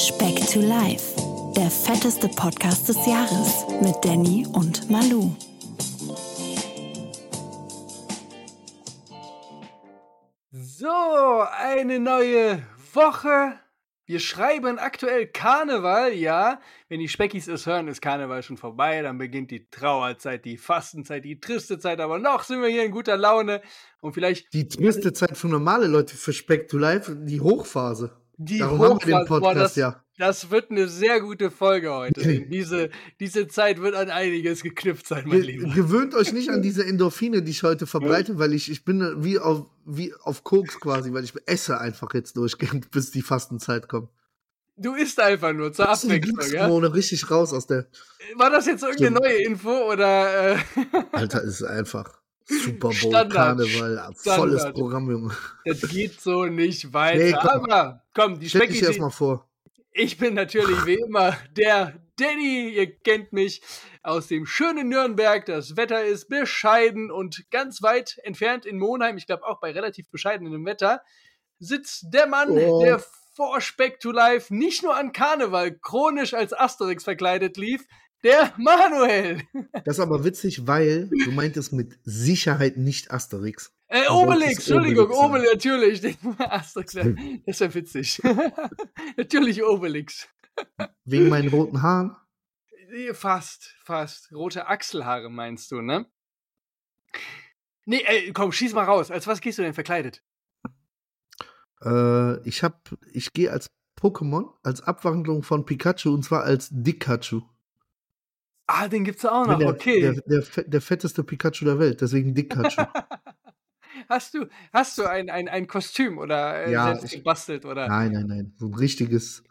Speck to Life, der fetteste Podcast des Jahres mit Danny und Malu. So, eine neue Woche. Wir schreiben aktuell Karneval, ja. Wenn die Speckis es hören, ist Karneval schon vorbei. Dann beginnt die Trauerzeit, die Fastenzeit, die triste Zeit. Aber noch sind wir hier in guter Laune. Und vielleicht. Die triste Zeit für normale Leute, für Speck to Life, die Hochphase. Die Darum haben wir den Podcast, das, ja. Das wird eine sehr gute Folge heute. diese, diese Zeit wird an einiges geknüpft sein, mein Ge Lieber. gewöhnt euch nicht an diese Endorphine, die ich heute verbreite, weil ich, ich bin wie auf, wie auf Koks quasi, weil ich esse einfach jetzt durchgehend, bis die Fastenzeit kommt. Du isst einfach nur zur Abwechslung, ja? Glückshormone richtig raus aus der. War das jetzt irgendeine Stimmt. neue Info oder? Äh, Alter, ist einfach Super Bowl, Standard. Karneval, volles Standard. Programm, Junge. das geht so nicht weiter. Nee, komm. Aber komm, die Stell dich erstmal vor. Ich bin natürlich wie immer der Danny. Ihr kennt mich aus dem schönen Nürnberg. Das Wetter ist bescheiden und ganz weit entfernt in Monheim, ich glaube auch bei relativ bescheidenem Wetter, sitzt der Mann, Oh. der vor Speck to Life nicht nur an Karneval chronisch als Asterix verkleidet lief, der Manuel. Das ist aber witzig, weil du meintest mit Sicherheit nicht Asterix. Äh, Obelix, Entschuldigung, Obelix natürlich. Asterix, das ist ja witzig. natürlich Obelix. Wegen meinen roten Haaren. Nee, Fast, fast. Rote Achselhaare meinst du, ne? Nee, ey, komm, schieß mal raus. Als was gehst du denn verkleidet? Äh, ich hab, ich gehe als Pokémon, als Abwandlung von Pikachu und zwar als Dikachu. Ah, den gibt's auch noch, der, okay. Der, der, der fetteste Pikachu der Welt, deswegen Dikachu. hast du, hast du ein, ein, ein Kostüm oder äh, Ja, selbst ich- gebastelt oder? nein, nein, nein. So ein richtiges.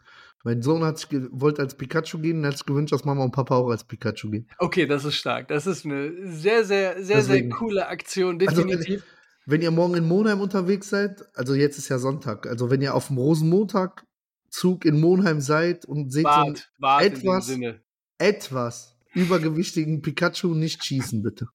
Mein Sohn hat wollte als Pikachu gehen und hat sich gewünscht, dass Mama und Papa auch als Pikachu gehen. Okay, das ist stark. Das ist eine sehr, sehr, sehr, Deswegen. sehr coole Aktion, Also, definitiv. Wenn ihr morgen in Monheim unterwegs seid, also jetzt ist ja Sonntag, also wenn ihr auf dem Rosenmontag-Zug in Monheim seid und seht so einen wart in dem etwas- etwas übergewichtigen Pikachu, nicht schießen, bitte.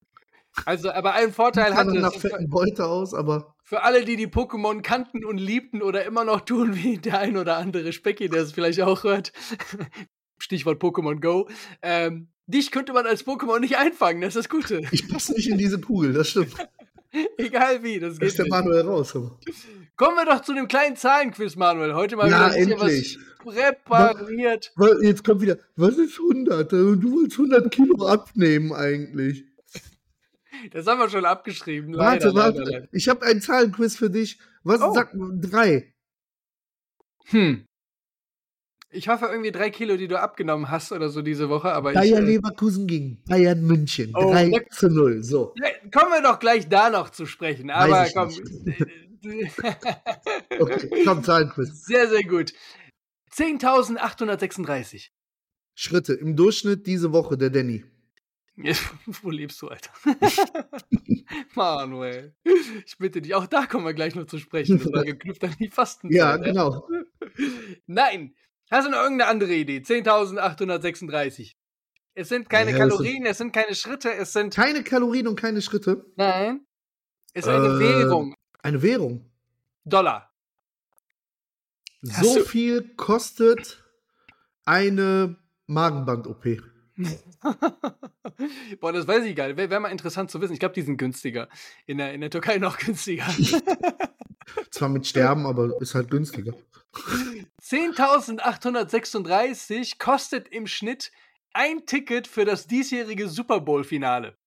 Also, aber ein Vorteil hat dann nach fetten Beute aus, aber Für alle, die die Pokémon kannten und liebten oder immer noch tun, wie der ein oder andere Specki, der es vielleicht auch hört. Stichwort Pokémon Go. Ähm, dich könnte man als Pokémon nicht einfangen, das ist das Gute. ich passe nicht in diese Kugel, das stimmt. Egal wie, das Da geht ist der nicht. Manuel raus. Kommen wir doch zu dem kleinen Zahlenquiz, Manuel. Heute mal Na, wieder endlich. was präpariert. Was- Jetzt kommt wieder, was ist 100? Du wolltest 100 Kilo abnehmen eigentlich. Das haben wir schon abgeschrieben. Leider, warte, warte. leider, leider. Ich habe einen Zahlenquiz für dich. Was Oh. sagt drei? Hm. Ich hoffe irgendwie drei Kilo, die du abgenommen hast oder so diese Woche, aber ich. Bayer äh, Leverkusen gegen Bayern München. Oh, 3 leck- zu 0. So. Kommen wir doch gleich da noch zu sprechen. Aber ich komm. Okay, komm, Zahlenquiz. sehr, sehr gut. 10.836. Schritte. Im Durchschnitt diese Woche der Danny. Wo lebst du, Alter? Manuel. Ich bitte dich, auch da kommen wir gleich noch zu sprechen. Das war geknüpft an die Fastenzeit. Ja, genau. Nein. Hast du noch irgendeine andere Idee? 10.836. Es sind keine Ja, Kalorien, es sind keine Schritte, es sind. Keine Kalorien und keine Schritte. Nein. Es ist eine Äh, Währung. Eine Währung. Dollar. Hast So viel kostet eine Magenband-OP. Boah, das weiß ich gar nicht. Wäre wär mal interessant zu wissen. Ich glaube, die sind günstiger. In der, in der Türkei noch günstiger. Zwar mit Sterben, aber ist halt günstiger. 10.836 kostet im Schnitt ein Ticket für das diesjährige Super Bowl-Finale.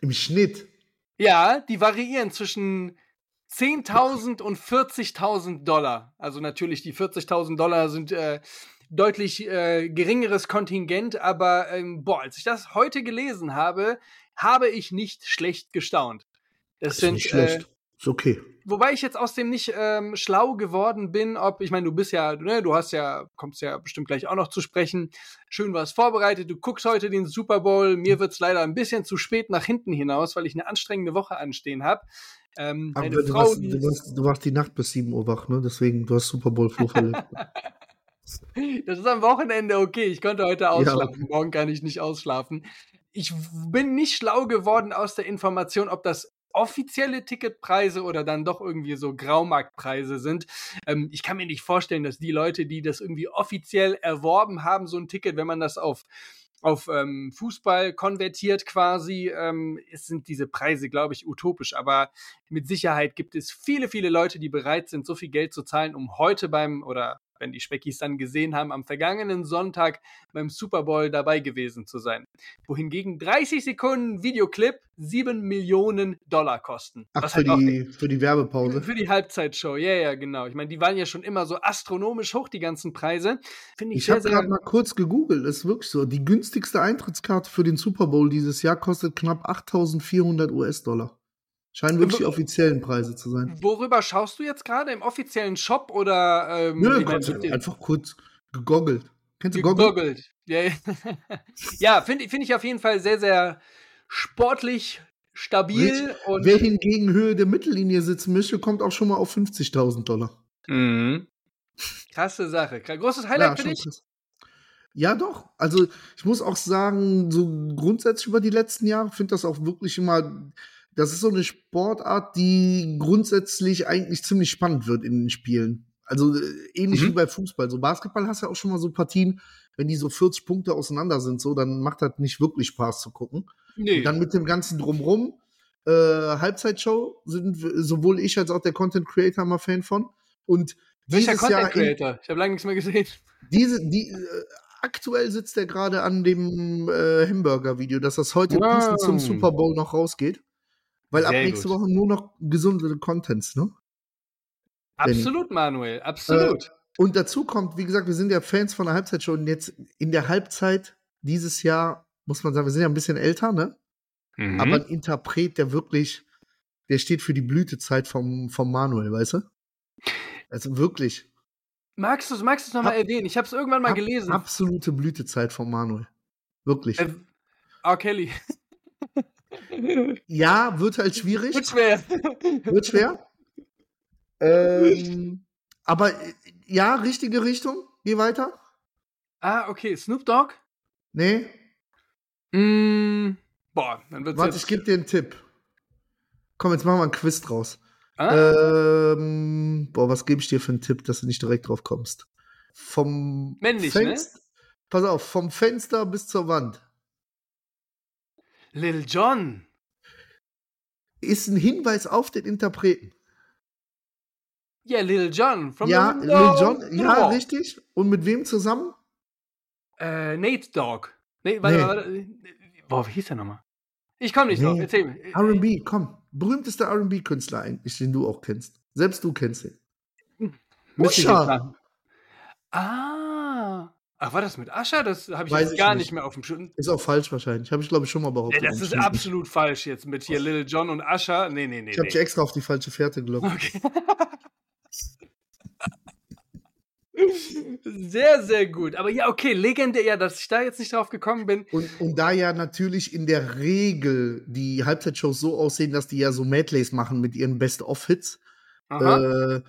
Im Schnitt. Ja, die variieren zwischen 10.000 und 40.000 Dollar. Also natürlich, die 40.000 Dollar sind äh, deutlich äh, geringeres Kontingent, aber ähm, boah, als ich das heute gelesen habe, habe ich nicht schlecht gestaunt. Das Ist sind, nicht schlecht. Äh, ist okay. wobei ich jetzt aus dem nicht ähm, schlau geworden bin, ob, ich meine, du bist ja, ne, du hast ja, kommst ja bestimmt gleich auch noch zu sprechen, schön was vorbereitet, du guckst heute den Super Bowl, mir wird's leider ein bisschen zu spät nach hinten hinaus, weil ich eine anstrengende Woche anstehen habe. Ähm, Aber du, Frau, warst, die du, warst, du warst die Nacht bis 7 Uhr wach, ne? Deswegen, du hast Super Bowl Flo verletzt. Das ist am Wochenende okay. Ich konnte heute ausschlafen. okay. Morgen kann ich nicht ausschlafen. Ich bin nicht schlau geworden aus der Information, ob das offizielle Ticketpreise oder dann doch irgendwie so Graumarktpreise sind. Ähm, ich kann mir nicht vorstellen, dass die Leute, die das irgendwie offiziell erworben haben, so ein Ticket, wenn man das auf auf ähm, Fußball konvertiert quasi, ähm, sind diese Preise, glaube ich, utopisch. Aber mit Sicherheit gibt es viele, viele Leute, die bereit sind, so viel Geld zu zahlen, um heute beim oder wenn die Speckis dann gesehen haben, am vergangenen Sonntag beim Super Bowl dabei gewesen zu sein. Wohingegen 30 Sekunden Videoclip 7 Millionen Dollar kosten. Ach, für, halt die, für die Werbepause. Für die Halbzeitshow, ja, ja, genau. Ich meine, die waren ja schon immer so astronomisch hoch, die ganzen Preise. Finde ich ich habe gerade mal kurz gegoogelt, ist wirklich so. Die günstigste Eintrittskarte für den Super Bowl dieses Jahr kostet knapp 8400 US-Dollar. Scheinen wirklich die offiziellen Preise zu sein. Worüber schaust du jetzt gerade? Im offiziellen Shop oder? Ähm, Nö, einfach kurz gegoggelt. Kennst du gegoggelt? Ja, ja finde find ich auf jeden Fall sehr, sehr sportlich, stabil. Und Wer hingegen Höhe der Mittellinie sitzen möchte, kommt auch schon mal auf 50.000 Dollar. Mhm. Krasse Sache. Großes Highlight ja, für dich? Krass. Ja, doch. Also ich muss auch sagen, so grundsätzlich über die letzten Jahre finde das auch wirklich immer das ist so eine Sportart, die grundsätzlich eigentlich ziemlich spannend wird in den Spielen. Also äh, ähnlich mhm. wie bei Fußball. So Basketball hast du ja auch schon mal so Partien, wenn die so 40 Punkte auseinander sind, so, dann macht das nicht wirklich Spaß zu gucken. Nee. Und dann mit dem ganzen Drumrum, äh, Halbzeitshow sind sowohl ich als auch der Content Creator mal Fan von. Und Welcher Content Jahr Creator? ich habe lange nichts mehr gesehen. Diese, die, äh, aktuell sitzt er gerade an dem äh, Hamburger-Video, dass das heute wow. zum Super Bowl noch rausgeht. Weil Sehr ab nächste gut. Woche nur noch gesunde Contents, ne? Absolut, Manuel, absolut. Äh, und dazu kommt, wie gesagt, wir sind ja Fans von der Halbzeitshow und jetzt in der Halbzeit dieses Jahr, muss man sagen, wir sind ja ein bisschen älter, ne? Mhm. Aber ein Interpret, der wirklich, der steht für die Blütezeit vom, vom Manuel, weißt du? Also wirklich. Magst du es magst nochmal erwähnen? Ich habe es irgendwann mal gelesen. Absolute Blütezeit vom Manuel. Wirklich. Äh, R. Kelly. Ja, wird halt schwierig. Wird schwer. Wird schwer. Ähm, aber ja, richtige Richtung. Geh weiter. Ah, okay. Snoop Dogg? Nee. Mm, boah, dann wird's Warte, ich gebe dir einen Tipp. Komm, jetzt machen wir einen Quiz draus. Ah. Ähm, boah, was gebe ich dir für einen Tipp, dass du nicht direkt drauf kommst? Vom Männlich? Fenster, ne? Pass auf, vom Fenster bis zur Wand. Lil Jon. Ist ein Hinweis auf den Interpreten. Ja, Lil Jon. From ja, Lil Jon, ja, richtig. Und mit wem zusammen? Äh, Nate Dogg. Nee, warte, nee. warte. Boah, wie hieß der nochmal? Ich komme nicht nee. drauf, erzähl mir. RB, komm. Berühmtester RB-Künstler eigentlich, den du auch kennst. Selbst du kennst ihn. Usha. Ah. Ach, war das mit Ascher? Das habe ich Weiß jetzt gar nicht. nicht. mehr auf dem Schirm. Ist auch falsch wahrscheinlich. Habe ich, glaube ich, schon mal behauptet. Ja, das ist absolut falsch jetzt mit hier Little John und Ascher. Nee, nee, nee. Ich habe nee. dich extra auf die falsche Fährte gelockt. Okay. sehr, sehr gut. Aber ja, okay, legendär, ja, dass ich da jetzt nicht drauf gekommen bin. Und, und da ja natürlich in der Regel die Halbzeitshows so aussehen, dass die ja so Medleys machen mit ihren Best-of-Hits. Äh,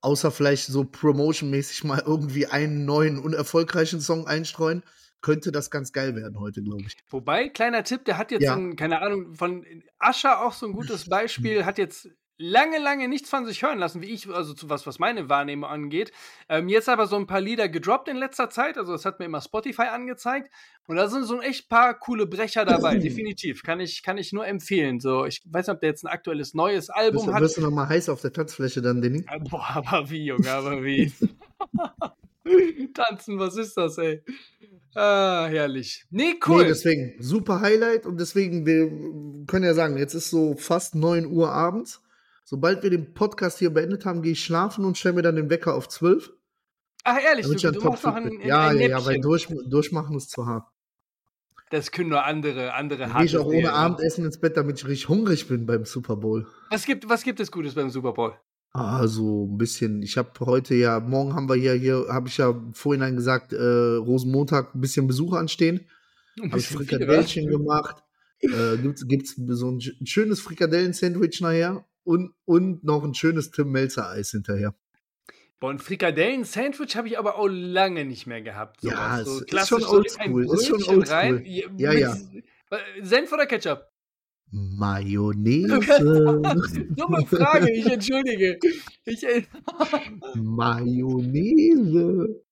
außer vielleicht so promotionmäßig mal irgendwie einen neuen, unerfolgreichen Song einstreuen, könnte das ganz geil werden heute, glaube ich. Wobei, kleiner Tipp, der hat jetzt, ja. ein, keine Ahnung, von Ascher auch so ein gutes Beispiel, hat jetzt lange, lange nichts von sich hören lassen, wie ich, also zu was, was meine Wahrnehmung angeht. Ähm, jetzt aber so ein paar Lieder gedroppt in letzter Zeit, also das hat mir immer Spotify angezeigt. Und da sind so echt paar coole Brecher dabei, definitiv. Kann ich, kann ich nur empfehlen. So, ich weiß nicht, ob der jetzt ein aktuelles neues Album bist, hat. Wirst du noch mal heiß auf der Tanzfläche dann, Denny? Boah, aber wie, Junge, aber wie. Tanzen, was ist das, ey? Ah, herrlich. Nee, cool. Nee, deswegen, super Highlight und deswegen, wir können ja sagen, jetzt ist so fast 9 Uhr abends. Sobald wir den Podcast hier beendet haben, gehe ich schlafen und stelle mir dann den Wecker auf 12. Ach, ehrlich, du, du machst noch ein, ein Ja, ein ja, ja, weil durch, durchmachen ist zu hart. Das können nur andere, andere Gehe ich auch ohne Abendessen ins Bett, damit ich richtig hungrig bin beim Super Bowl. Was gibt, was gibt es Gutes beim Super Bowl? Also ein bisschen. Ich habe heute ja, morgen haben wir hier, hier habe ich ja vorhin gesagt, äh, Rosenmontag ein bisschen Besuch anstehen. Habe ich Frikadellchen gemacht. Äh, Gibt es so ein schönes Frikadellen-Sandwich nachher und, und noch ein schönes Tim Melzer-Eis hinterher. Boah, ein Frikadellen-Sandwich habe ich aber auch lange nicht mehr gehabt. Sowas. Ja, so ist, ist schon oldschool. Ist schon oldschool. Ja, ja. Senf oder Ketchup? Mayonnaise. Dumme Frage, ich entschuldige. Ich, Mayonnaise.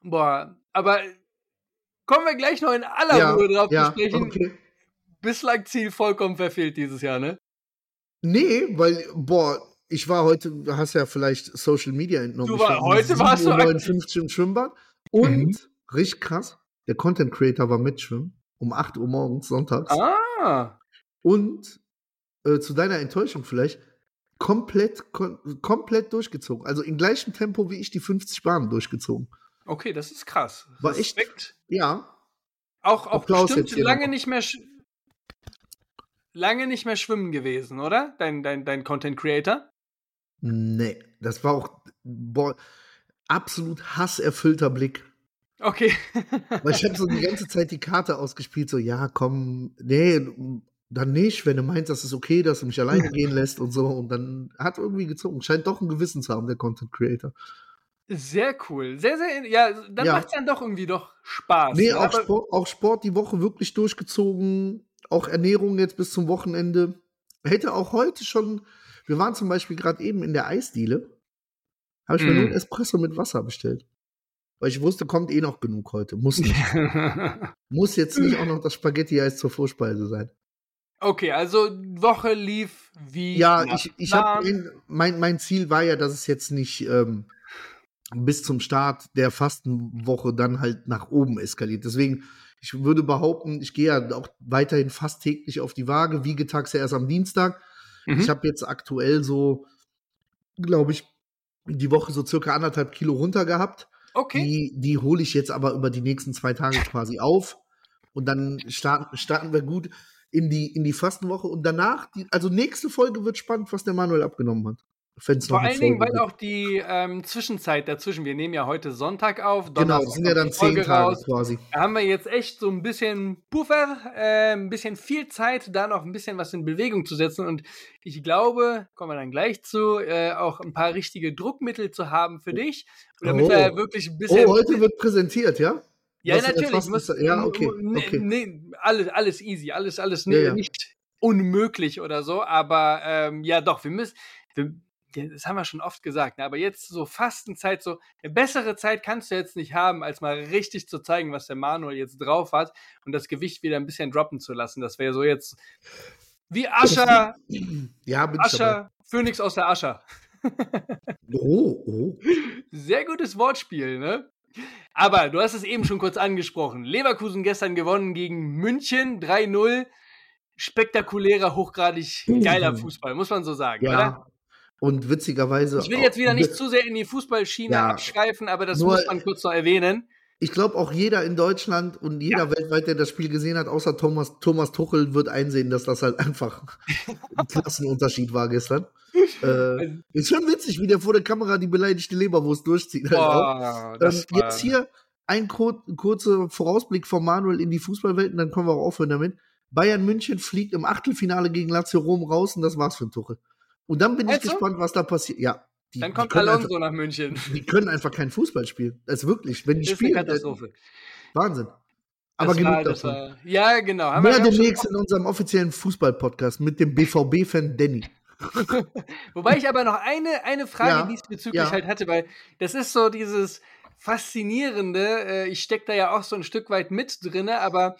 boah, aber kommen wir gleich noch in aller Ja, Ruhe drauf ja, zu sprechen. okay. Bislang Ziel vollkommen verfehlt dieses Jahr, ne? Nee, weil, boah, ich war heute, du hast ja vielleicht Social Media entnommen. Du ich war- um heute warst du 7.59 Uhr im Schwimmbad. Und, Mhm. richtig krass, der Content Creator war mitschwimmen. Um 8 Uhr morgens, sonntags. Ah, Und, äh, zu deiner Enttäuschung vielleicht, komplett, kom komplett durchgezogen. Also in gleichem Tempo wie ich die 50 Bahnen durchgezogen. okay, das ist krass. War echt-. Ja, Auch, auch Applaus bestimmt lange noch. nicht mehr lange nicht mehr schwimmen gewesen, oder? Dein, dein, dein Content Creator? nee, das war auch, boah, absolut hasserfüllter Blick. Okay. Weil ich habe so die ganze Zeit die Karte ausgespielt, so, ja, komm, nee, dann nicht, wenn du meinst, das ist okay, dass du mich alleine gehen lässt und so. Und dann hat irgendwie gezogen. Scheint doch ein Gewissen zu haben, der Content Creator. Sehr cool. Sehr, sehr, ja, dann Ja. macht es dann doch irgendwie doch Spaß. Nee, ne? auch Sport, auch Sport die Woche wirklich durchgezogen. Auch Ernährung jetzt bis zum Wochenende. Hätte auch heute schon, wir waren zum Beispiel gerade eben in der Eisdiele. Habe ich mir Mm. nur ein Espresso mit Wasser bestellt. Weil ich wusste, kommt eh noch genug heute. Muss nicht. Muss jetzt nicht auch noch das Spaghetti-Eis zur Vorspeise sein. okay, also Woche lief wie. Ja, ich, ich hab, mein, mein Ziel war ja, dass es jetzt nicht ähm, bis zum Start der Fastenwoche dann halt nach oben eskaliert. Deswegen, ich würde behaupten, ich gehe ja auch weiterhin fast täglich auf die Waage, wiege tags ja erst am Dienstag. Mhm. Ich habe jetzt aktuell so, glaube ich, die Woche so circa anderthalb Kilo runter gehabt. Okay. Die, die hole ich jetzt aber über die nächsten zwei Tage quasi auf. Und dann starten, starten wir gut in die, in die Fastenwoche. Und danach, die, also nächste Folge wird spannend, was der Manuel abgenommen hat. Wenn's Vor allen Dingen, weil auch die ähm, Zwischenzeit dazwischen, wir nehmen ja heute Sonntag auf, Genau, Donnerstag das sind ja dann zehn Tage raus. quasi. Da haben wir jetzt echt so ein bisschen Puffer, äh, ein bisschen viel Zeit, da noch ein bisschen was in Bewegung zu setzen. Und ich glaube, kommen wir dann gleich zu, äh, auch ein paar richtige Druckmittel zu haben für dich. Damit Oh. wir wirklich ein bisschen. Oh, heute wird präsentiert, ja? ja, was natürlich. Muss, ja, okay, Nee, okay. nee, alles, alles easy, alles, alles Ja, ne- ja. nicht unmöglich oder so. Aber ähm, ja, doch, wir müssen. Wir, das haben wir schon oft gesagt, ne? aber jetzt so Fastenzeit, so eine bessere Zeit kannst du jetzt nicht haben, als mal richtig zu zeigen, was der Manuel jetzt drauf hat und das Gewicht wieder ein bisschen droppen zu lassen. Das wäre so jetzt wie Ascher, Ja. Ascher, Phönix aus der Ascher. Oh, oh. Sehr gutes Wortspiel, ne? Aber du hast es eben schon kurz angesprochen. Leverkusen gestern gewonnen gegen München 3-0. Spektakulärer, hochgradig geiler Fußball, muss man so sagen, oder? Ja. Und witzigerweise. Ich will jetzt wieder nicht zu sehr in die Fußballschiene Ja. abschreifen, aber das muss man kurz noch erwähnen. Ich glaube, auch jeder in Deutschland und jeder weltweit, der das Spiel gesehen hat, außer Thomas, Thomas Tuchel, wird einsehen, dass das halt einfach ein Klassenunterschied war gestern. Äh, ist schon witzig, wie der vor der Kamera die beleidigte Leberwurst durchzieht. halt. Boah, das Ähm, jetzt hier ein kur kurzer Vorausblick von Manuel in die Fußballwelt und dann können wir auch aufhören damit. Bayern München fliegt im Achtelfinale gegen Lazio Rom raus und das war's für den Tuchel. Und dann bin Meinst ich du? gespannt, was da passiert. Ja. Die, Dann kommt Alonso Einfach, nach München. die können einfach keinen Fußball spielen. Ist wirklich, wenn die Das ist eine spielen, äh, Katastrophe. Wahnsinn. Aber Das genug war, davon. war, ja, genau. Haben Mehr demnächst in unserem offiziellen Fußball-Podcast mit dem BVB-Fan Danny. Wobei ich aber noch eine, eine Frage Ja, diesbezüglich ja. halt hatte, weil das ist so dieses Faszinierende. Äh, ich stecke da ja auch so ein Stück weit mit drinne, aber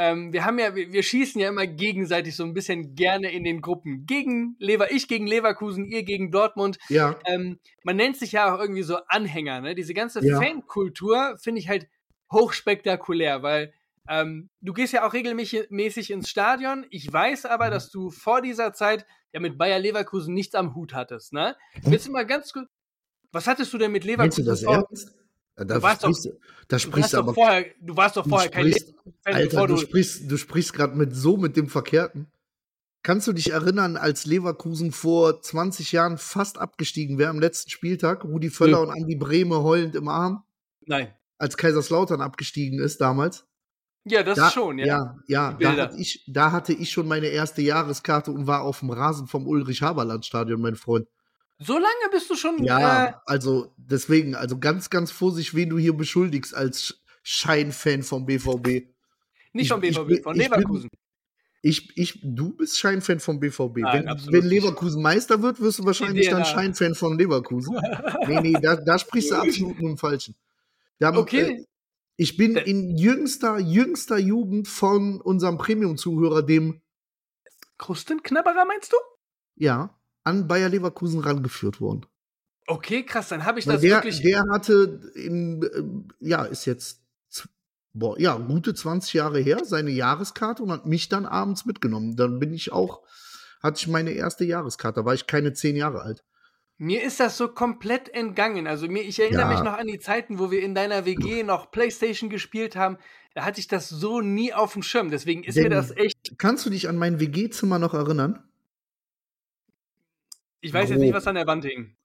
ähm, wir haben ja, wir, wir schießen ja immer gegenseitig so ein bisschen gerne in den Gruppen. Gegen Lever, ich gegen Leverkusen, ihr gegen Dortmund. Ja, Ähm, man nennt sich ja auch irgendwie so Anhänger, ne? Diese ganze Ja. Fankultur finde ich halt hochspektakulär, weil ähm, du gehst ja auch regelmäßig ins Stadion. Ich weiß Mhm. aber, dass du vor dieser Zeit ja mit Bayer Leverkusen nichts am Hut hattest, ne? Willst du mal ganz kurz. Was hattest du denn mit meinst du Leverkusen das ernst? Da, da Du warst doch- sprichst, du- da sprichst du doch aber vorher, du warst doch vorher kein sprichst- Leverkusen-Fan, Alter, du du. sprichst, du sprichst gerade mit so mit dem Verkehrten. Kannst du dich erinnern, als Leverkusen vor 20 Jahren fast abgestiegen wäre am letzten Spieltag, Rudi Völler Nö. und Andi Brehme heulend im Arm, Nein. als Kaiserslautern abgestiegen ist damals? Ja, das da, schon, ja. Ja, ja da, hatte ich, da hatte ich schon meine erste Jahreskarte und war auf dem Rasen vom Ulrich-Haberland-Stadion, mein Freund. So lange bist du schon. Ja, Äh, also deswegen, also ganz, ganz vorsichtig, wen du hier beschuldigst als Scheinfan vom BVB. nicht ich- vom ich BVB, von ich bin- Leverkusen. Ich, ich, du bist Scheinfan vom BVB. Nein, wenn, wenn nicht. Leverkusen Meister wird, wirst du wahrscheinlich dann Scheinfan von Leverkusen. nee, nee, da, da sprichst du absolut nur im Falschen. Da, Okay. Äh, ich bin Da- in jüngster, jüngster Jugend von unserem Premium-Zuhörer, dem, Krustenknabberer meinst du? ja, an Bayer Leverkusen rangeführt worden. Okay, krass, dann habe ich Weil das der, wirklich. der hatte in, äh, ja, ist jetzt, boah, ja, gute 20 Jahre her, seine Jahreskarte und hat mich dann abends mitgenommen. Dann bin ich auch, hatte ich meine erste Jahreskarte, da war ich keine 10 Jahre alt. Mir ist das so komplett entgangen. Also mir, ich erinnere Ja. mich noch an die Zeiten, wo wir in deiner WG noch Playstation gespielt haben. Da hatte ich das so nie auf dem Schirm. Deswegen ist mir Denn- das echt. Kannst du dich an mein WG-Zimmer noch erinnern? Ich weiß jetzt nicht, was an der Wand hing.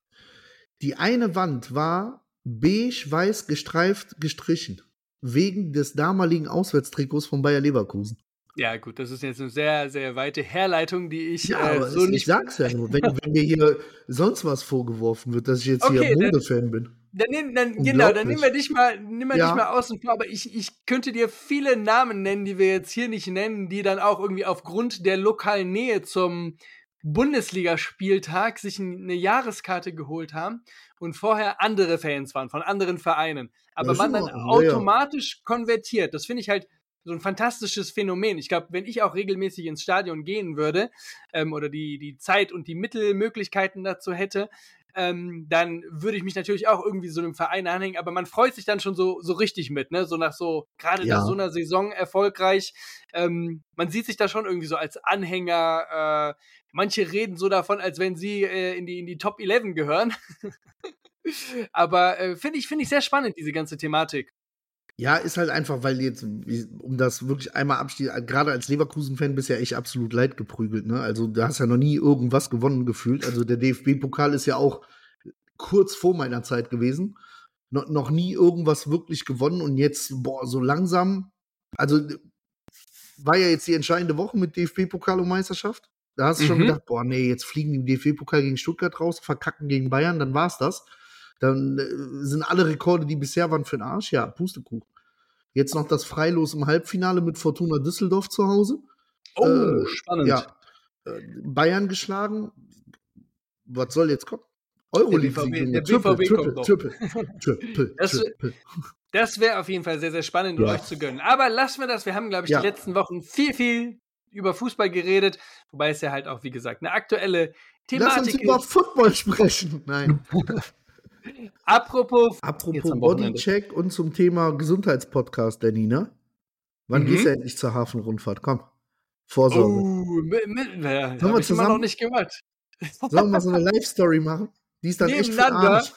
Die eine Wand war beige-weiß gestreift gestrichen. Wegen des damaligen Auswärtstrikots von Bayer Leverkusen. Ja, gut, das ist jetzt eine sehr, sehr weite Herleitung, die ich Ja, äh, aber so es, nicht. ich sag's ja nur, wenn, wenn mir hier sonst was vorgeworfen wird, dass ich jetzt Okay, hier dann- Modefan bin. Dann, nehm- dann, genau, dann nehmen wir dich mal, nehmen wir Ja. dich mal außen vor, aber ich, ich könnte dir viele Namen nennen, die wir jetzt hier nicht nennen, die dann auch irgendwie aufgrund der lokalen Nähe zum Bundesligaspieltag sich eine Jahreskarte geholt haben und vorher andere Fans waren von anderen Vereinen. Aber man dann Ordnung, ja, automatisch konvertiert. Das finde ich halt so ein fantastisches Phänomen. Ich glaube, wenn ich auch regelmäßig ins Stadion gehen würde ähm, oder die, die Zeit und die Mittelmöglichkeiten dazu hätte, ähm, dann würde ich mich natürlich auch irgendwie so einem Verein anhängen, aber man freut sich dann schon so, so richtig mit, ne? So nach so, gerade Ja. nach so einer Saison erfolgreich. Ähm, man sieht sich da schon irgendwie so als Anhänger. Äh, manche reden so davon, als wenn sie äh, in, die, in die Top 11 gehören. aber äh, finde ich, finde ich sehr spannend, diese ganze Thematik. Ja, ist halt einfach, weil jetzt, um das wirklich einmal abschließen, gerade als Leverkusen-Fan bist du ja echt absolut leid geprügelt, ne? Also, du hast ja noch nie irgendwas gewonnen gefühlt. Also, der DFB-Pokal ist ja auch kurz vor meiner Zeit gewesen. No, noch nie irgendwas wirklich gewonnen und jetzt, boah, so langsam. Also, war ja jetzt die entscheidende Woche mit DFB-Pokal und Meisterschaft. Da hast du schon Mhm. gedacht, boah, nee, jetzt fliegen die im DFB-Pokal gegen Stuttgart raus, verkacken gegen Bayern, dann war's das. Dann äh, sind alle Rekorde, die bisher waren, für den Arsch. Ja, Pustekuchen. Jetzt noch das Freilos im Halbfinale mit Fortuna Düsseldorf zu Hause. Oh, Äh, spannend. Ja. Äh, Bayern geschlagen. Was soll jetzt kommen? Junge. der BVB kommt noch. Triple, Triple, Das-. Das wäre auf jeden Fall sehr, sehr spannend, Ja. euch zu gönnen. Aber lassen wir das. Wir haben, glaube ich, Ja. die letzten Wochen viel, viel über Fußball geredet. Wobei es ja halt auch, wie gesagt, eine aktuelle Lass uns Thematik über ist. Football sprechen. Nein. Apropos, Apropos. Bodycheck und zum Thema Gesundheitspodcast, Danny, ne? Wann Mhm. gehst du endlich zur Hafenrundfahrt? Komm. Vorsorge. oh, mit, mit, wir habe ich immer zusammen? noch nicht gemacht. Sollen wir mal so eine Live-Story machen? Die ist dann echt Nebeneinander. Arsch.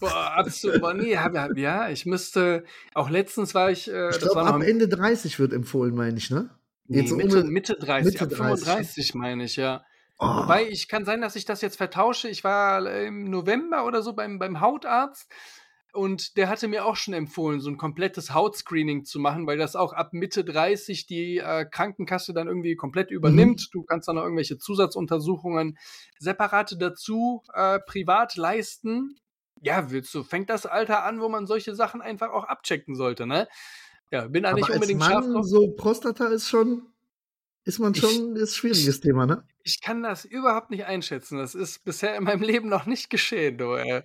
Boah, absolut. Nee, hab, hab, ja, ich müsste. Auch letztens war ich. Äh, Ich glaube, ab Ende 30 wird empfohlen, meine ich, ne? nee, Jetzt Mitte, ohne- Mitte 30, Mitte ab 30. 35 meine ich, ja. Oh, Wobei, ich kann sein, dass ich das jetzt vertausche. Ich war im November oder so beim, beim Hautarzt und der hatte mir auch schon empfohlen, so ein komplettes Hautscreening zu machen, weil das auch ab Mitte 30 die äh, Krankenkasse dann irgendwie komplett übernimmt. Du kannst dann noch irgendwelche Zusatzuntersuchungen separate dazu äh, privat leisten. Ja, willst du, fängt das Alter an, wo man solche Sachen einfach auch abchecken sollte, ne? Ja, bin da nicht unbedingt scharf Mann, drauf. so Prostata ist schon, ist man Ich- schon, ist ein schwieriges Thema, ne? Ich kann das überhaupt nicht einschätzen. Das ist bisher in meinem Leben noch nicht geschehen, du. Ey.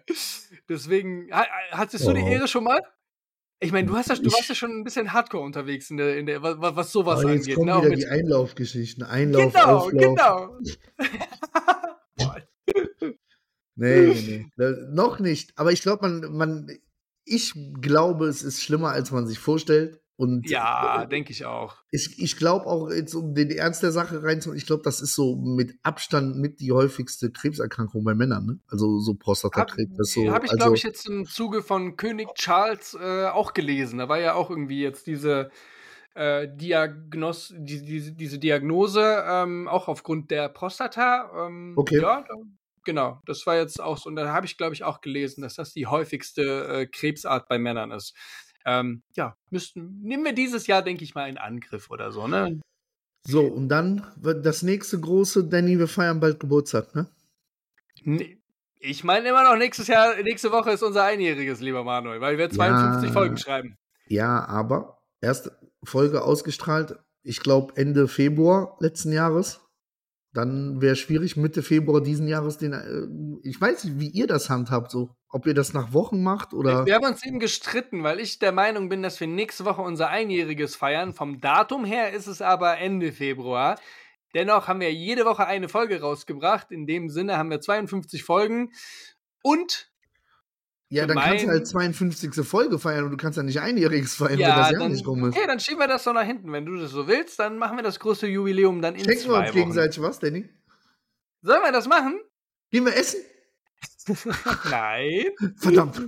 Deswegen, ha, hattest du die Oh. Ehre schon mal? Ich meine, du hast ja, du Ich- warst ja schon ein bisschen Hardcore unterwegs in der, in der was, was sowas Aber jetzt angeht. kommen Ne? Wieder die Einlaufgeschichten. Einlauf, genau, Auflauf. genau. Nee, nee, nee. Noch nicht. Aber ich glaube, man, man, ich glaube, es ist schlimmer, als man sich vorstellt. Und ja, denke ich auch. ich, ich glaube auch, jetzt um den Ernst der Sache reinzuholen, ich glaube, das ist so mit Abstand mit die häufigste Krebserkrankung bei Männern, ne? Also so Prostatakrebs. das ist so, Habe ich, also, glaube ich, jetzt im Zuge von König Charles äh, auch gelesen. Da war ja auch irgendwie jetzt diese äh, Diagnos die, diese, diese Diagnose, ähm, auch aufgrund der Prostata. Ähm, Okay. Ja, genau. Das war jetzt auch so. Und da habe ich, glaube ich, auch gelesen, dass das die häufigste äh, Krebsart bei Männern ist. Ähm, ja, müssten, nehmen wir dieses Jahr, denke ich mal, in Angriff oder so, ne? So, und dann wird das nächste große, Danny, wir feiern bald Geburtstag, ne? Nee. Ich meine immer noch, nächstes Jahr, nächste Woche ist unser Einjähriges, lieber Manuel, weil wir 52 Ja. Folgen schreiben. Ja, aber erste Folge ausgestrahlt ich glaube, Ende Februar letzten Jahres. Dann wäre schwierig, Mitte Februar diesen Jahres den. Äh, ich weiß nicht, wie ihr das handhabt, so. Ob ihr das nach Wochen macht oder. Wir haben uns eben gestritten, weil ich der Meinung bin, dass wir nächste Woche unser Einjähriges feiern. Vom Datum her ist es aber Ende Februar. Dennoch haben wir jede Woche eine Folge rausgebracht. In dem Sinne haben wir 52 Folgen. Und ja, dann kannst du halt 52. Folge feiern und du kannst ja nicht einjähriges feiern, ja, wenn das Jahr dann, nicht rum ist. Okay, dann schieben wir das doch nach hinten. Wenn du das so willst, dann machen wir das große Jubiläum dann in Schenken zwei wir uns gegenseitig was, Danny? Sollen wir das machen? Gehen wir essen? Nein. Verdammt.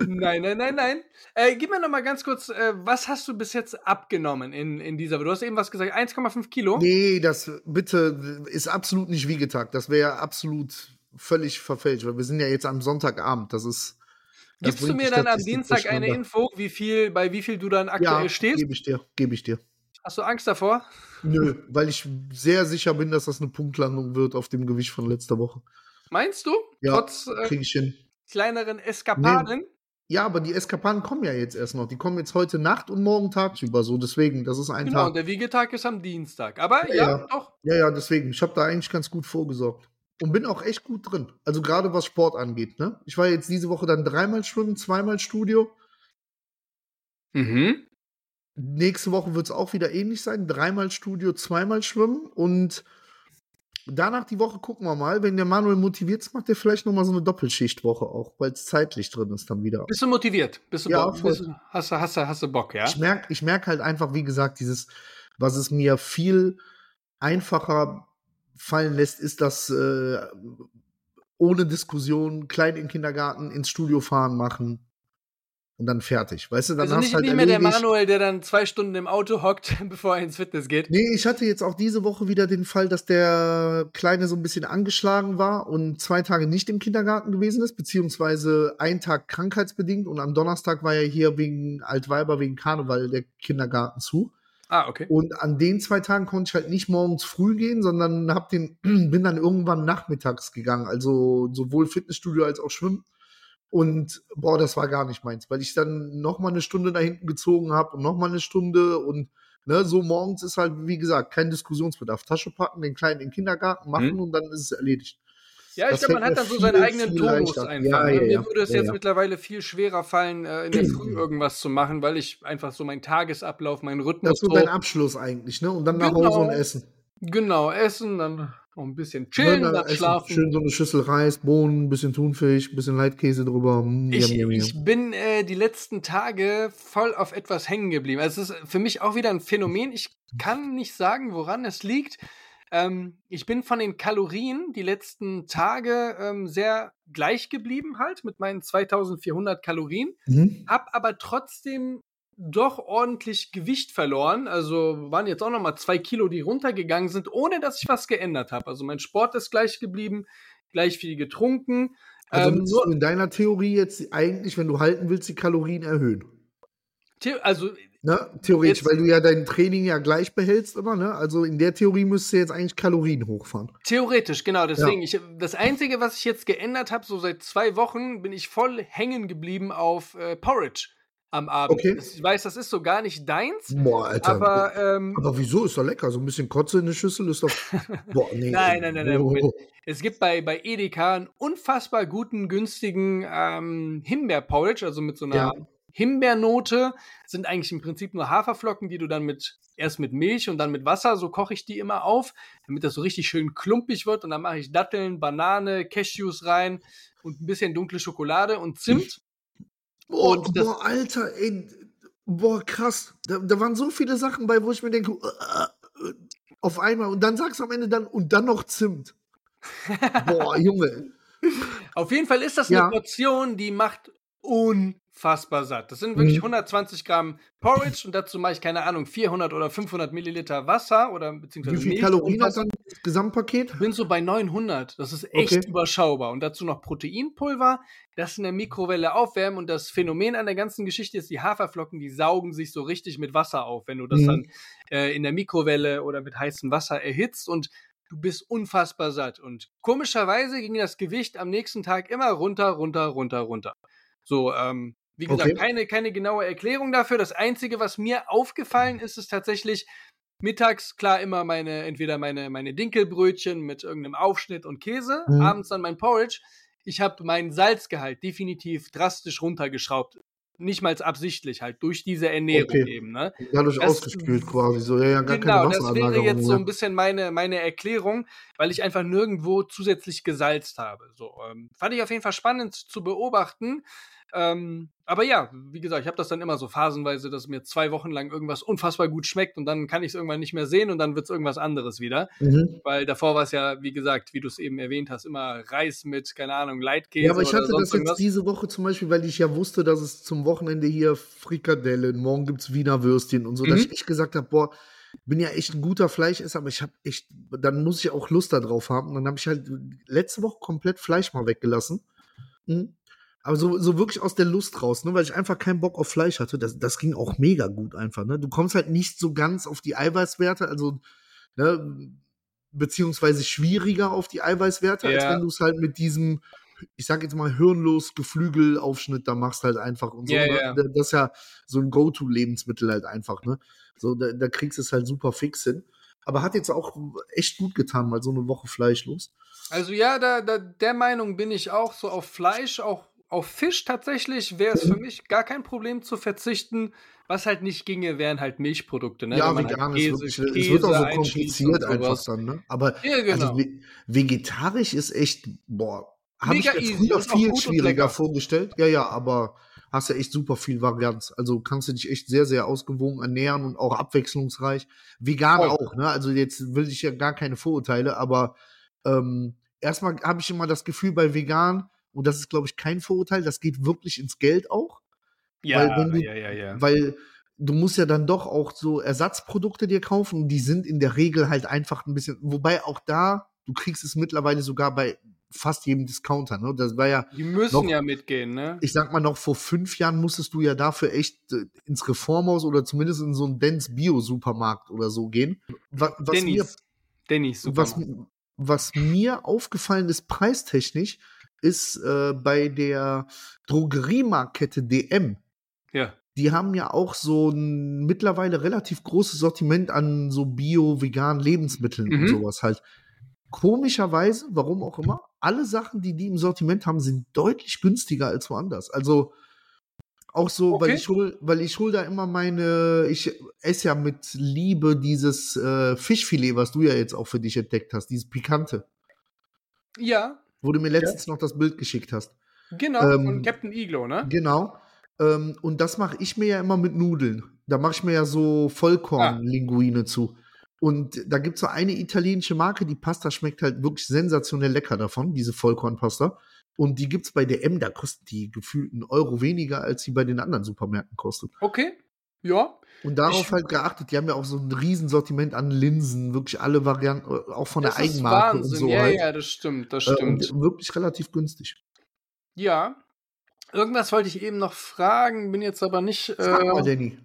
Nein, nein, nein, nein. Äh, gib mir noch mal ganz kurz, äh, was hast du bis jetzt abgenommen in, in dieser? Du hast eben was gesagt, 1,5 Kilo? Nee, das bitte ist absolut nicht Wiegetag. Das wäre absolut völlig verfälscht, weil wir sind ja jetzt am Sonntagabend. Das ist Gibst du mir dann am Dienstag eine Info, wie viel, bei wie viel du dann aktuell ja, stehst? Gebe ich dir, gebe ich dir. Hast du Angst davor? Nö, weil ich sehr sicher bin, dass das eine Punktlandung wird auf dem Gewicht von letzter Woche. Meinst du? Ja, Trotz äh, krieg ich hin. kleineren Eskapaden? Nee. Ja, aber die Eskapaden kommen ja jetzt erst noch. Die kommen jetzt heute Nacht und morgen tagsüber so. Deswegen, das ist ein genau, Tag. Genau, der Wiegetag ist am Dienstag. Aber ja, ja, doch. Ja, ja, deswegen. Ich habe da eigentlich ganz gut vorgesorgt. Und bin auch echt gut drin. Also gerade was Sport angeht. Ne? Ich war jetzt diese Woche dann dreimal schwimmen, zweimal Studio. Mhm. Nächste Woche wird es auch wieder ähnlich sein. Dreimal Studio, zweimal schwimmen. Und danach die Woche gucken wir mal. Wenn der Manuel motiviert ist, macht er vielleicht nochmal so eine Doppelschichtwoche auch, weil es zeitlich drin ist dann wieder. Bist du motiviert? Bist du ja, Bock? Bist du, hast, du, hast, du, hast du Bock, ja? Ich merke ich merk halt einfach, wie gesagt, dieses, was es mir viel einfacher fallen lässt, ist das äh, ohne Diskussion klein im Kindergarten ins Studio fahren machen und dann fertig. Weißt du, dann also hast nicht, halt nicht mehr der Manuel, der dann zwei Stunden im Auto hockt, bevor er ins Fitness geht. Nee, ich hatte jetzt auch diese Woche wieder den Fall, dass der Kleine so ein bisschen angeschlagen war und zwei Tage nicht im Kindergarten gewesen ist, beziehungsweise ein Tag krankheitsbedingt und am Donnerstag war ja hier wegen Altweiber, wegen Karneval der Kindergarten zu. Ah, okay. Und an den zwei Tagen konnte ich halt nicht morgens früh gehen, sondern hab den, bin dann irgendwann nachmittags gegangen. Also sowohl Fitnessstudio als auch Schwimmen. Und boah, das war gar nicht meins, weil ich dann noch mal eine Stunde da hinten gezogen habe und noch mal eine Stunde und ne, so morgens ist halt, wie gesagt, kein Diskussionsbedarf. Tasche packen, den Kleinen in den Kindergarten machen mhm. und dann ist es erledigt. Ja, ich glaube, man hat dann so seinen eigenen Tonus einfach. Ja, ja, Mir würde es ja, jetzt mittlerweile viel schwerer fallen, äh, in der Früh irgendwas zu machen, weil ich einfach so meinen Tagesablauf, meinen Rhythmus. Das ist so dein Abschluss eigentlich, ne? Und dann nach genau, Hause und essen. Genau, essen, dann noch ein bisschen chillen, ja, dann, schlafen. Schön so eine Schüssel Reis, Bohnen, ein bisschen Thunfisch, ein bisschen Leitkäse drüber. Mm, ich, ich, bin äh, die letzten Tage voll auf etwas hängen geblieben. Also es ist für mich auch wieder ein Phänomen. Ich kann nicht sagen, woran es liegt. Ähm, ich bin von den Kalorien die letzten Tage ähm, sehr gleich geblieben halt mit meinen 2400 Kalorien, mhm. hab aber trotzdem doch ordentlich Gewicht verloren. Also waren jetzt auch noch mal zwei Kilo, die runtergegangen sind, ohne dass ich was geändert habe. Also mein Sport ist gleich geblieben, gleich viel getrunken. Also ähm, du in deiner Theorie jetzt eigentlich, wenn du halten willst, die Kalorien erhöhen. Also Ne? Theoretisch, jetzt, weil du ja dein Training ja gleich behältst immer, ne? Also in der Theorie müsstest du jetzt eigentlich Kalorien hochfahren. Theoretisch, genau. Deswegen, ja. ich, das Einzige, was ich jetzt geändert habe, so seit zwei Wochen, bin ich voll hängen geblieben auf äh, Porridge am Abend. Okay. Ich weiß, das ist so gar nicht deins. Boah, Alter. Aber, ähm, aber wieso? Ist doch lecker. So ein bisschen Kotze in der Schüssel ist doch. Boah, nee. nein, nein, nein, nein. Oh. Es gibt bei, bei Edeka einen unfassbar guten, günstigen ähm, Himbeer-Porridge, also mit so einer. Ja Himbeernote sind eigentlich im Prinzip nur Haferflocken, die du dann mit erst mit Milch und dann mit Wasser, so koche ich die immer auf, damit das so richtig schön klumpig wird und dann mache ich Datteln, Banane, Cashews rein und ein bisschen dunkle Schokolade und Zimt. Boah, und boah Alter, ey, boah, krass. Da, da, waren so viele Sachen bei, wo ich mir denke, uh, auf einmal und dann sagst du am Ende dann und dann noch Zimt. boah, Junge. Auf jeden Fall ist das eine ja. Portion, die macht unfassbar satt. Das sind wirklich mhm. 120 Gramm Porridge und dazu mache ich, keine Ahnung, 400 oder 500 Milliliter Wasser oder beziehungsweise Wie viel Milch Kalorien hat dann das Gesamtpaket? Ich bin so bei 900. Das ist echt okay. überschaubar. Und dazu noch Proteinpulver, das in der Mikrowelle aufwärmen. Und das Phänomen an der ganzen Geschichte ist, die Haferflocken, die saugen sich so richtig mit Wasser auf, wenn du das mhm. dann äh, in der Mikrowelle oder mit heißem Wasser erhitzt. Und du bist unfassbar satt. Und komischerweise ging das Gewicht am nächsten Tag immer runter, runter, runter, runter. So, ähm, wie gesagt, okay. keine, keine genaue Erklärung dafür. Das Einzige, was mir aufgefallen ist, ist tatsächlich, mittags klar immer meine, entweder meine, meine Dinkelbrötchen mit irgendeinem Aufschnitt und Käse, Mhm. abends dann mein Porridge. Ich habe meinen Salzgehalt definitiv drastisch runtergeschraubt. Nicht mal absichtlich, halt durch diese Ernährung Okay. eben, ne? Dadurch Das- ausgespült quasi. So, ja, ja, gar genau, keine das wäre jetzt so ein bisschen meine, meine Erklärung, weil ich einfach nirgendwo zusätzlich gesalzt habe. So, ähm, fand ich auf jeden Fall spannend zu beobachten. Ähm, aber ja, wie gesagt, ich habe das dann immer so phasenweise, dass mir zwei Wochen lang irgendwas unfassbar gut schmeckt und dann kann ich es irgendwann nicht mehr sehen und dann wird es irgendwas anderes wieder. Mhm. Weil davor war es ja, wie gesagt, wie du es eben erwähnt hast, immer Reis mit, keine Ahnung, Leitkäse Ja, aber ich hatte das jetzt irgendwas. diese Woche zum Beispiel, weil ich ja wusste, dass es zum Wochenende hier Frikadellen, morgen gibt's Wiener Würstchen und so, dass Mhm. ich echt gesagt habe, boah, bin ja echt ein guter Fleischesser, aber ich habe echt, dann muss ich auch Lust darauf haben. Und dann habe ich halt letzte Woche komplett Fleisch mal weggelassen. Mhm. Aber so, so wirklich aus der Lust raus, ne, weil ich einfach keinen Bock auf Fleisch hatte. Das, das ging auch mega gut einfach. Ne? Du kommst halt nicht so ganz auf die Eiweißwerte, also ne, beziehungsweise schwieriger auf die Eiweißwerte, als Ja. wenn du es halt mit diesem, ich sag jetzt mal, hirnlos Geflügelaufschnitt da machst halt einfach und so. Ja, ne? ja. Da- Das ist ja so ein Go-To-Lebensmittel halt einfach, ne? So, da, da kriegst du es halt super fix hin. Aber hat jetzt auch echt gut getan, mal so eine Woche fleischlos. Also ja, da, da, der Meinung bin ich auch so auf Fleisch, auch auf Fisch tatsächlich wäre es Mhm. für mich gar kein Problem zu verzichten. Was halt nicht ginge, wären halt Milchprodukte. Ne? ja, man vegan halt ist Käse, wirklich, Käse es wird auch so kompliziert einfach dann, ne? Aber Ja, genau. also ve vegetarisch ist echt, boah, habe ich easy früher viel schwieriger vorgestellt. Ja, ja, aber hast ja echt super viel Varianz. Also kannst du dich echt sehr, sehr ausgewogen ernähren und auch abwechslungsreich. Vegan Voll. auch, ne? Also jetzt will ich ja gar keine Vorurteile, aber ähm, erstmal habe ich immer das Gefühl bei vegan, und das ist, glaube ich, kein Vorurteil, das geht wirklich ins Geld auch. ja, weil du- ja, ja, ja. Weil du musst ja dann doch auch so Ersatzprodukte dir kaufen und die sind in der Regel halt einfach ein bisschen, wobei auch da, du kriegst es mittlerweile sogar bei fast jedem Discounter, ne? Das war ja, Die müssen noch- ja mitgehen, ne? ich sag mal noch vor fünf Jahren musstest du ja dafür echt äh, ins Reformhaus oder zumindest in so einen Dens Bio-Supermarkt oder so gehen. Was, was mir Dennis. Dennis, super. was, was mir aufgefallen ist, preistechnisch, ist äh, bei der Drogeriemarktkette DM. Ja. Die haben ja auch so ein mittlerweile relativ großes Sortiment an so bio-veganen Lebensmitteln und Mhm. sowas halt. Komischerweise, warum auch immer, alle Sachen, die die im Sortiment haben, sind deutlich günstiger als woanders. Also auch so, weil Okay. ich hol, weil ich hol da immer meine, ich esse ja mit Liebe dieses äh, Fischfilet, was du ja jetzt auch für dich entdeckt hast, dieses pikante, Ja, wo du mir letztens noch das Bild geschickt hast. genau. Ähm, Von Captain Iglo, ne? Genau. Ähm, und das mache ich mir ja immer mit Nudeln. Da mache ich mir ja so Ah. Vollkorn-Linguine zu. Und da gibt es so eine italienische Marke, die Pasta schmeckt halt wirklich sensationell lecker davon, diese Vollkornpasta. Und die gibt es bei DM, da kostet die gefühlt einen Euro weniger, als sie bei den anderen Supermärkten kostet. Okay. Ja. Und darauf Ich- halt geachtet, die haben ja auch so ein Riesensortiment an Linsen, wirklich alle Varianten, äh, auch von der das ist Eigenmarke Wahnsinn. und so ja, halt. ja, das stimmt, das Äh, stimmt. und wirklich relativ günstig. ja. Irgendwas wollte ich eben noch fragen, bin jetzt aber nicht. Frag mal, Äh, Danny.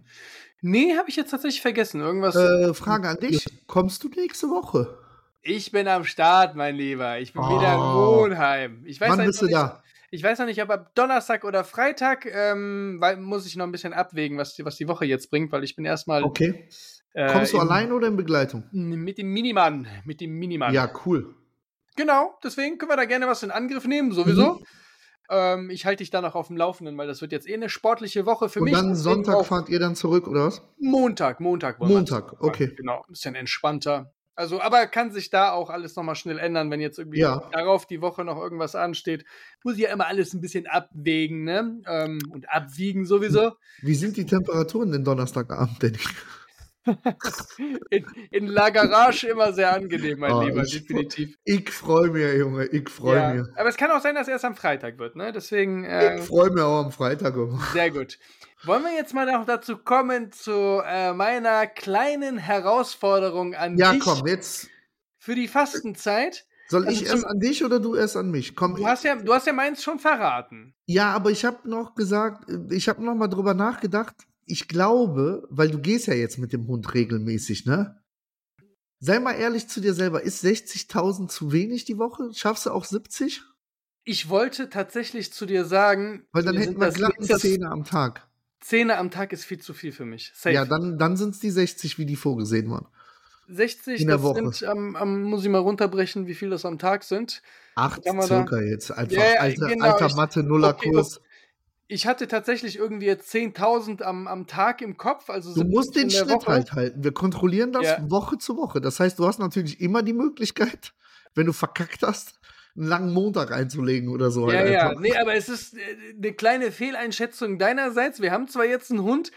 nee, habe ich jetzt tatsächlich vergessen. Irgendwas. Äh, Frage an dich. Kommst du nächste Woche? Ich bin am Start, mein Lieber. Ich bin wieder in Oh. Wohnheim. Ich weiß Wann noch bist du nicht, da? Ich weiß noch nicht, ob ab Donnerstag oder Freitag, ähm, weil muss ich noch ein bisschen abwägen, was die, was die Woche jetzt bringt, weil ich bin erstmal. Okay. äh, Kommst du im- allein oder in Begleitung? Mit dem Minimann. Mit dem Minimann. Ja, cool. Genau, deswegen können wir da gerne was in Angriff nehmen, sowieso. Mhm. Ähm, ich halte dich da noch auf dem Laufenden, weil das wird jetzt eh eine sportliche Woche für Und mich. dann deswegen Sonntag fahrt ihr dann zurück, oder was? Montag, Montag Montag, okay. Genau, ein bisschen entspannter. Also, aber kann sich da auch alles nochmal schnell ändern, wenn jetzt irgendwie Ja. darauf die Woche noch irgendwas ansteht. Muss ich ja immer alles ein bisschen abwägen, ne? Ähm, und abwiegen sowieso. Wie sind die Temperaturen den Donnerstagabend denn? In, in La Garage immer sehr angenehm, mein Oh, Lieber, ich- definitiv. Ich freue mich, Junge, ich freue Ja, mich. aber es kann auch sein, dass es erst am Freitag wird, ne? Deswegen. Äh, Ich freue mich auch am Freitag. immer. Sehr gut. Wollen wir jetzt mal noch dazu kommen zu äh, meiner kleinen Herausforderung an Ja, dich komm, jetzt für die Fastenzeit? soll Also ich erst an dich oder du erst an mich? Komm, Du hast ja, du hast ja meins schon verraten. ja, aber ich habe noch gesagt, ich habe noch mal drüber nachgedacht. Ich glaube, weil du gehst ja jetzt mit dem Hund regelmäßig, ne? Sei mal ehrlich zu dir selber, ist 60.000 zu wenig die Woche? Schaffst du auch 70? Ich wollte tatsächlich zu dir sagen, Weil dann hätten wir glatten Zähne am Tag. Zähne am Tag ist viel zu viel für mich. Safe. Ja, dann, dann sind es die 60, wie die vorgesehen waren. 60, In der das Woche. sind, ähm, ähm, muss ich mal runterbrechen, wie viel das am Tag sind. Acht wir da- circa jetzt. Einfach ja, alter, genau, alter ich- Mathe, Nullerkurs. Ich hatte tatsächlich irgendwie jetzt 10.000 am, am Tag im Kopf. Also Du musst 70 den Schnitt Woche. halt halten. Wir kontrollieren das Ja. Woche zu Woche. Das heißt, du hast natürlich immer die Möglichkeit, wenn du verkackt hast, einen langen Montag einzulegen oder so. Ja, halt ja. Nee, aber es ist äh, eine kleine Fehleinschätzung deinerseits. Wir haben zwar jetzt einen Hund,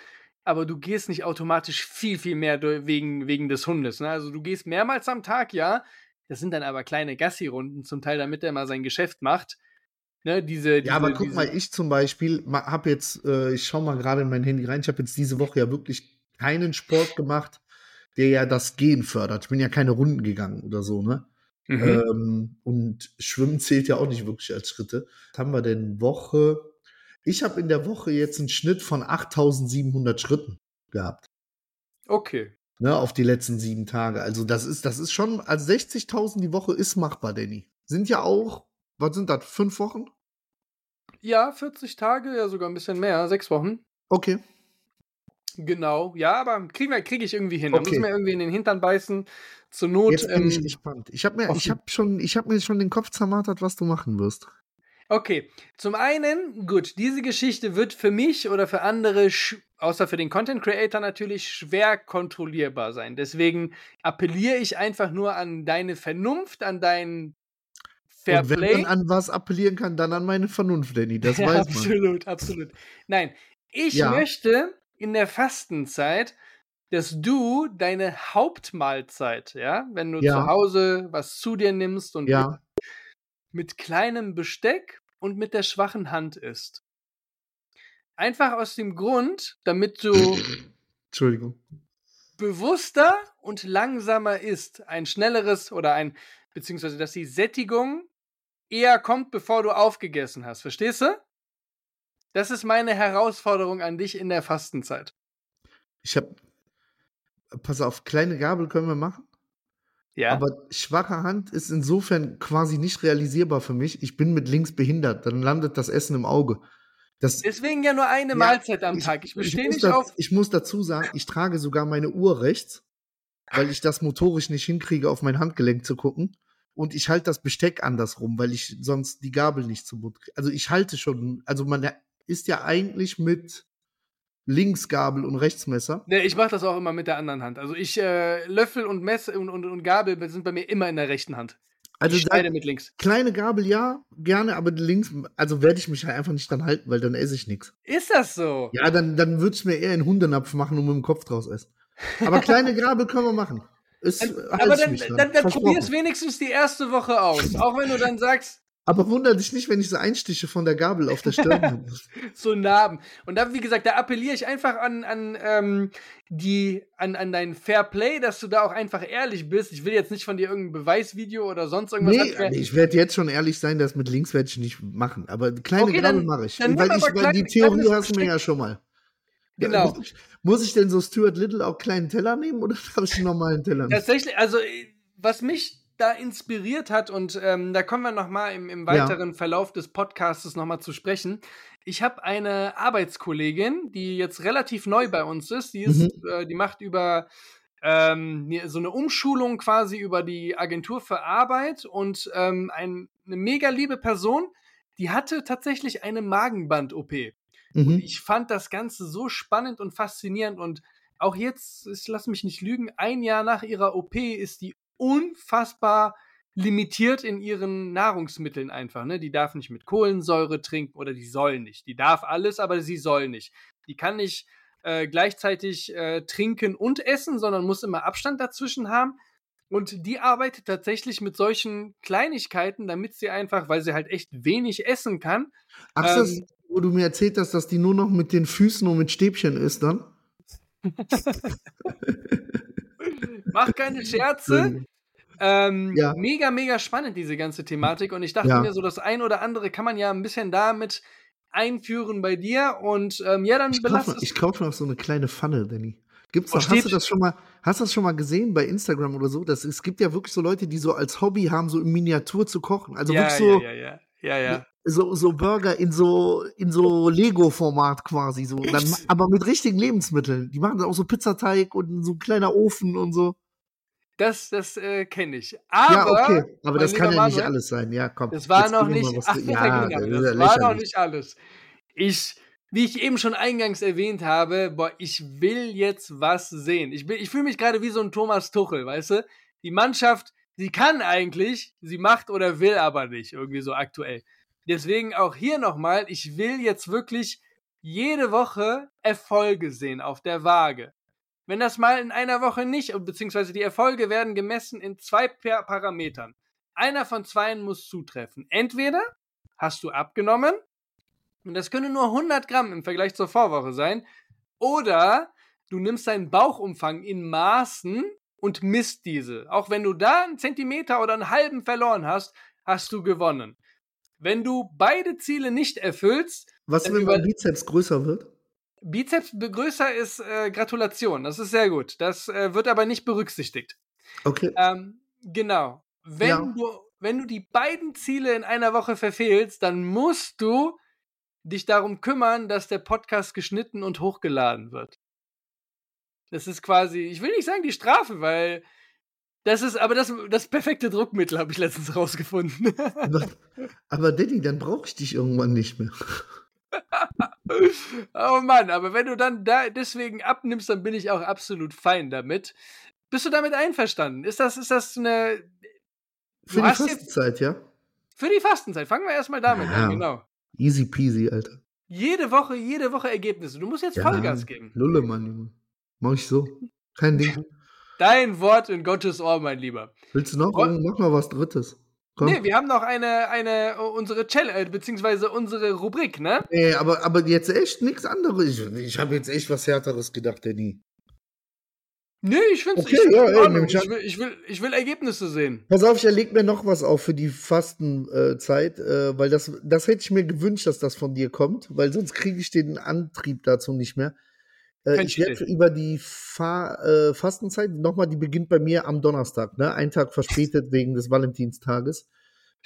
aber du gehst nicht automatisch viel, viel mehr wegen, wegen des Hundes. Ne? Also du gehst mehrmals am Tag, ja. Das sind dann aber kleine Gassi-Runden, zum Teil, damit er mal sein Geschäft macht. Ne, diese, diese, Ja, aber guck diese, mal, ich zum Beispiel habe jetzt, äh, ich schau mal gerade in mein Handy rein, ich habe jetzt diese Woche ja wirklich keinen Sport gemacht, der ja das Gehen fördert. Ich bin ja keine Runden gegangen oder so, ne? Mhm. Ähm, und Schwimmen zählt ja auch nicht wirklich als Schritte. Was haben wir denn Woche? Ich habe in der Woche jetzt einen Schnitt von 8700 Schritten gehabt. Okay. Ne, auf die letzten sieben Tage. Also das ist, das ist schon, also 60.000 die Woche ist machbar, Danny. Sind ja auch, was sind das, fünf Wochen? Ja, 40 Tage, ja sogar ein bisschen mehr, sechs Wochen. Okay. Genau, ja, aber kriege ich irgendwie hin. Da Okay. müssen wir irgendwie in den Hintern beißen. Zur Not. Jetzt bin ich ähm, gespannt. Ich habe mir, ich habe schon, ich habe mir schon den Kopf zermartert, was du machen wirst. Okay, zum einen, gut, diese Geschichte wird für mich oder für andere, außer für den Content Creator natürlich, schwer kontrollierbar sein. Deswegen appelliere ich einfach nur an deine Vernunft, an dein Fair Und wenn Play. man an was appellieren kann, dann an meine Vernunft, Danny. Das ja, weiß man. absolut, absolut. Nein, ich Ja. möchte in der Fastenzeit, dass du deine Hauptmahlzeit, ja, wenn du Ja. zu Hause was zu dir nimmst und Ja, mit kleinem Besteck und mit der schwachen Hand isst. Einfach aus dem Grund, damit du Entschuldigung. bewusster und langsamer isst. Ein schnelleres oder ein, beziehungsweise dass die Sättigung eher kommt, bevor du aufgegessen hast. Verstehst du? Das ist meine Herausforderung an dich in der Fastenzeit. Ich habe, pass auf, kleine Gabel können wir machen. Ja. Aber schwache Hand ist insofern quasi nicht realisierbar für mich. Ich bin mit links behindert. Dann landet das Essen im Auge. Das, Deswegen ja nur eine Ja, Mahlzeit am Tag. Ich bestehe nicht auf. ich muss dazu sagen, ich trage sogar meine Uhr rechts, weil ich das motorisch nicht hinkriege, auf mein Handgelenk zu gucken. Und ich halte das Besteck andersrum, weil ich sonst die Gabel nicht zum Mund kriege. Also ich halte schon, also man ist ja eigentlich mit Linksgabel und Rechtsmesser. Ne, ich mache das auch immer mit der anderen Hand. Also ich äh, Löffel und Messer und, und, und Gabel sind bei mir immer in der rechten Hand. Also ich schneide mit links. kleine Gabel ja, gerne, aber links, also werde ich mich halt einfach nicht dran halten, weil dann esse ich nichts. Ist das so? Ja, dann, dann würde ich mir eher einen Hundenapf machen und mit dem Kopf draus essen. Aber kleine Gabel können wir machen. Dann, halte aber dann, mich dran. dann, dann Versprochen. probier's wenigstens die erste Woche aus. Auch wenn du dann sagst, Aber wundere dich nicht, wenn ich so Einstiche von der Gabel auf der Stirn habe. so Narben. Und da, wie gesagt, da appelliere ich einfach an, an, ähm, die, an, an dein Fair Play, dass du da auch einfach ehrlich bist. Ich will jetzt nicht von dir irgendein Beweisvideo oder sonst irgendwas. Nee, abklären. ich werde jetzt schon ehrlich sein, das mit links werde ich nicht machen. Aber kleine Okay, Gabel dann- mache ich. dann Weil, ich weil die kleine- Theorie hast du mir ja schon mal. Genau. Muss ich, muss ich denn so Stuart Little auch kleinen Teller nehmen oder darf ich einen normalen Teller nehmen? Tatsächlich, also äh, was mich da inspiriert hat und ähm, da kommen wir noch mal im, im Ja. weiteren Verlauf des Podcasts noch mal zu sprechen. Ich habe eine Arbeitskollegin, die jetzt relativ neu bei uns ist. Die ist, Mhm. äh, die macht über ähm, ne- so eine Umschulung quasi über die Agentur für Arbeit und ähm, ein, eine mega liebe Person. Die hatte tatsächlich eine Magenband-OP. Mhm. Ich fand das Ganze so spannend und faszinierend und auch jetzt, ich lass mich nicht lügen, ein Jahr nach ihrer OP ist die unfassbar limitiert in ihren Nahrungsmitteln einfach. Ne? Die darf nicht mit Kohlensäure trinken oder die soll nicht. Die darf alles, aber sie soll nicht. Die kann nicht äh, gleichzeitig äh, trinken und essen, sondern muss immer Abstand dazwischen haben. Und die arbeitet tatsächlich mit solchen Kleinigkeiten, damit sie einfach, weil sie halt echt wenig essen kann, Ach, ähm, wo du mir erzählt hast, dass die nur noch mit den Füßen und mit Stäbchen ist dann? Mach keine Scherze. Ähm, Ja. Mega, mega spannend, diese ganze Thematik. Und ich dachte Ja. mir, so das ein oder andere kann man ja ein bisschen damit einführen bei dir. Und ähm, ja, dann Ich kaufe es. ich kauf noch so eine kleine Pfanne, Danny. Gibt's Oh, noch, hast du das schon mal, hast du das schon mal gesehen bei Instagram oder so? Das, es gibt ja wirklich so Leute, die so als Hobby haben, so in Miniatur zu kochen. Also ja, wirklich so, ja, ja, ja, ja, ja. So, so Burger in so, in so Lego-Format quasi, so. Dann, aber mit richtigen Lebensmitteln. Die machen dann auch so Pizzateig und so ein kleiner Ofen und so. Das, das äh, kenne ich. Aber, ja, okay, aber das kann ja nicht Manuel, alles sein. Ja, komm. Das war noch nicht, mal ach, ja, genau, das war noch nicht alles. Ich, wie ich eben schon eingangs erwähnt habe, boah, ich will jetzt was sehen. Ich, bin- ich fühle mich gerade wie so ein Thomas Tuchel, weißt du? Die Mannschaft, sie kann eigentlich, sie macht oder will aber nicht, irgendwie so aktuell. Deswegen auch hier nochmal, ich will jetzt wirklich jede Woche Erfolge sehen auf der Waage. Wenn das mal in einer Woche nicht, beziehungsweise die Erfolge werden gemessen in zwei Pa- Parametern. Einer von zweien muss zutreffen. Entweder hast du abgenommen, und das können nur 100 Gramm im Vergleich zur Vorwoche sein, oder du nimmst deinen Bauchumfang in Maßen und misst diese. Auch wenn du da einen Zentimeter oder einen halben verloren hast, hast du gewonnen. Wenn du beide Ziele nicht erfüllst, Was, wenn mein Bizeps größer wird? Bizeps größer ist äh, Gratulation. Das ist sehr gut. Das äh, wird aber nicht berücksichtigt. Okay. Ähm, genau. Wenn Ja. du, wenn du die beiden Ziele in einer Woche verfehlst, dann musst du dich darum kümmern, dass der Podcast geschnitten und hochgeladen wird. Das ist quasi, ich will nicht sagen die Strafe, weil das ist, aber das, das perfekte Druckmittel habe ich letztens rausgefunden. Aber, aber Danny, dann brauche ich dich irgendwann nicht mehr. oh Mann, aber wenn du dann da deswegen abnimmst, dann bin ich auch absolut fein damit. Bist du damit einverstanden? Ist das, ist das eine. Für die Fastenzeit, ja? Für die Fastenzeit. Fangen wir erstmal damit Ja. an, genau. Easy peasy, Alter. Jede Woche, jede Woche Ergebnisse. Du musst jetzt Vollgas geben. Lulle, Mann, Junge. Mach ich so. Kein Ding. Dein Wort in Gottes Ohr, mein Lieber. Willst du noch? Roll- Mach mal was Drittes. Komm. Nee, wir haben noch eine, eine, unsere Challenge, äh, beziehungsweise unsere Rubrik, ne? Nee, aber, aber jetzt echt nichts anderes. Ich, ich habe jetzt echt was Härteres gedacht, Danny. Nee, ich find's, Okay, ich, find's ja, ey, ich will, ich, will, ich will Ergebnisse sehen. Pass auf, ich erleg mir noch was auf für die Fastenzeit, äh, weil das, das hätte ich mir gewünscht, dass das von dir kommt, weil sonst kriege ich den Antrieb dazu nicht mehr. Äh, Kein ich werde über die Fa äh, Fastenzeit, nochmal, die beginnt bei mir am Donnerstag, ne? Ein Tag verspätet wegen des Valentinstages.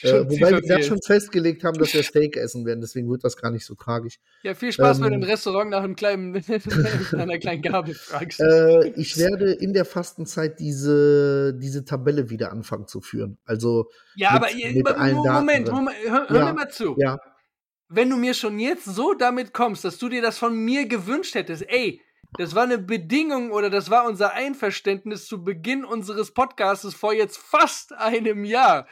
Äh, wobei wir da verfehlt. schon festgelegt haben, dass wir Steak essen werden, deswegen wird das gar nicht so tragisch. Ja, viel Spaß, wenn du Ähm, im Restaurant nach einem kleinen, einer kleinen Gabel fragst. Äh, ich werde in der Fastenzeit diese, diese Tabelle wieder anfangen zu führen. Also, ja, mit- aber ihr- mit allen Moment, Daten Moment, drin. Moment, hör, hör Ja, mir mal zu. ja, Wenn du mir schon jetzt so damit kommst, dass du dir das von mir gewünscht hättest, ey, das war eine Bedingung oder das war unser Einverständnis zu Beginn unseres Podcasts vor jetzt fast einem Jahr.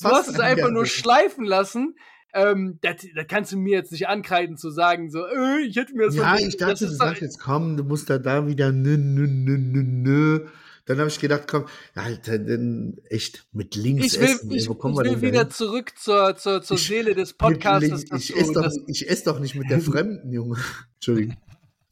Du Fast hast es ein einfach Jahr, nur schleifen lassen. Ähm, das, das kannst du mir jetzt nicht ankreiden zu sagen, so, äh, ich hätte mir das Ja, ich dachte, das du sagst jetzt, komm, du musst da, da wieder nö, nö, nö, nö, nö. Dann habe ich gedacht, komm, Alter, denn echt mit links Ich will, essen. ich, wo kommen ich wir will denn wieder dahin? zurück zur, zur, zur Ich- Seele des Podcasts. Ich du esse doch, ich ess doch nicht mit der Fremden, Junge. Entschuldigung.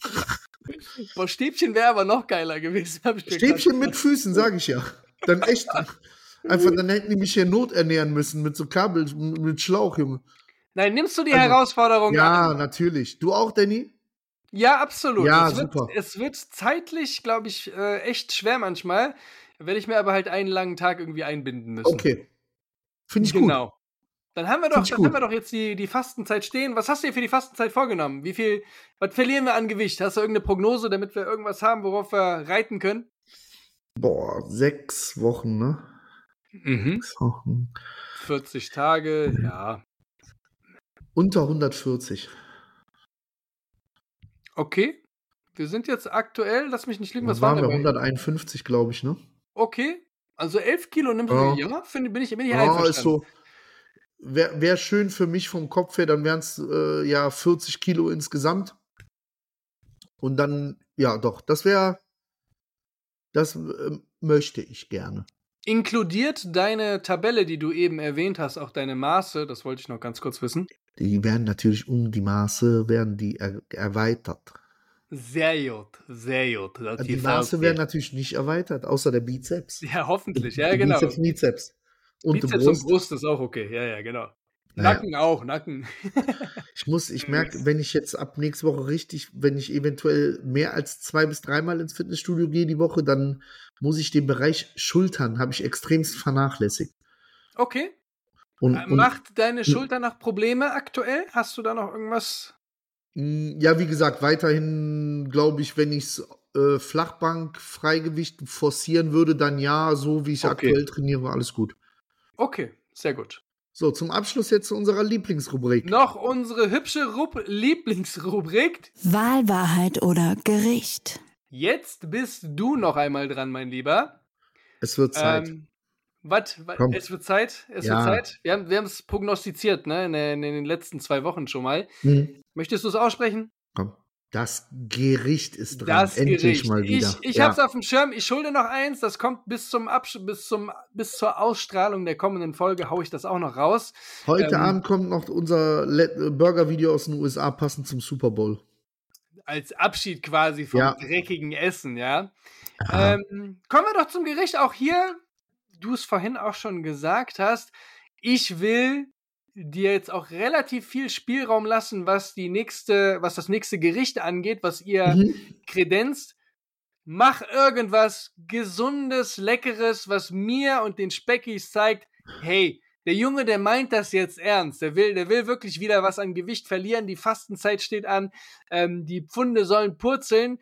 Boah, Stäbchen wäre aber noch geiler gewesen. Stäbchen mit Füßen, sage ich ja. Dann echt. Einfach, dann hätten die mich hier noternähren müssen mit so Kabel, mit Schlauch, Junge. Nein, nimmst du die Also, Herausforderung Ja, an? natürlich. Du auch, Danny? Ja, absolut. Ja, es, wird, super. es wird zeitlich, glaube ich, äh, echt schwer manchmal. Werde ich mir aber halt einen langen Tag irgendwie einbinden müssen. Okay. Finde ich gut. genau. Dann haben wir doch, dann gut. haben wir doch jetzt die, die Fastenzeit stehen. Was hast du dir für die Fastenzeit vorgenommen? Wie viel, was verlieren wir an Gewicht? Hast du irgendeine Prognose, damit wir irgendwas haben, worauf wir reiten können? Boah, sechs Wochen, ne? Mhm. Sechs Wochen. 40 Tage, ja. Unter 140. Okay. Wir sind jetzt aktuell, lass mich nicht lügen, was waren waren wir? wir? bei- 151, glaube ich, ne? Okay. Also 11 Kilo nimmst du, Ja. ja, finde, bin ich, bin ich Ja, einverstanden. ist so. Wäre wär schön für mich vom Kopf her, dann wären es äh, ja 40 Kilo insgesamt. Und dann, ja, doch, das wäre, das äh, möchte ich gerne. Inkludiert deine Tabelle, die du eben erwähnt hast, auch deine Maße, das wollte ich noch ganz kurz wissen. Die werden natürlich um die Maße, werden die er erweitert. Sehr gut, sehr gut. Das die Maße werden natürlich nicht erweitert, außer der Bizeps. Ja, hoffentlich, ja, Die genau. Bizeps, Bizeps. Und Bizeps Brust. und Brust ist auch okay, ja, ja, genau. Naja. Nacken auch, Nacken. Ich muss, ich merke, wenn ich jetzt ab nächste Woche richtig, wenn ich eventuell mehr als zwei bis dreimal ins Fitnessstudio gehe die Woche, dann muss ich den Bereich Schultern, habe ich extremst vernachlässigt. Okay. Und, Äh, und Macht deine Schulter noch Probleme aktuell? Hast du da noch irgendwas? mh, ja, wie gesagt, weiterhin glaube ich, wenn ich es äh, Flachbank, Freigewicht forcieren würde, dann ja, so wie ich Okay. aktuell trainiere, alles gut. Okay, sehr gut. So, zum Abschluss jetzt zu unserer Lieblingsrubrik. Noch unsere hübsche Rub Lieblingsrubrik. Wahl, Wahrheit oder Gericht. Jetzt bist du noch einmal dran, mein Lieber. Es wird Zeit. Ähm, was? Es wird Zeit. Es Ja. wird Zeit. Wir haben wir es prognostiziert, ne? In, den- in den letzten zwei Wochen schon mal. Hm, Möchtest du es aussprechen? komm. Das Gericht ist dran. Das Endlich Gericht. mal wieder. Ich, ich Ja. hab's auf dem Schirm. Ich schulde noch eins. Das kommt bis zum Absch bis zum bis zur Ausstrahlung der kommenden Folge. Hau ich das auch noch raus. Heute ähm, Abend kommt noch unser äh, Burger-Video aus den USA passend zum Super Bowl. Als Abschied quasi vom Ja. dreckigen Essen, ja. Ja. Ähm, kommen wir doch zum Gericht. Auch hier, du es vorhin auch schon gesagt hast, ich will dir jetzt auch relativ viel Spielraum lassen, was die nächste, was das nächste Gericht angeht, was ihr Mhm. kredenzt. Mach irgendwas Gesundes, Leckeres, was mir und den Speckis zeigt, hey, der Junge, der meint das jetzt ernst. Der will, der will wirklich wieder was an Gewicht verlieren. Die Fastenzeit steht an. Ähm, die Pfunde sollen purzeln.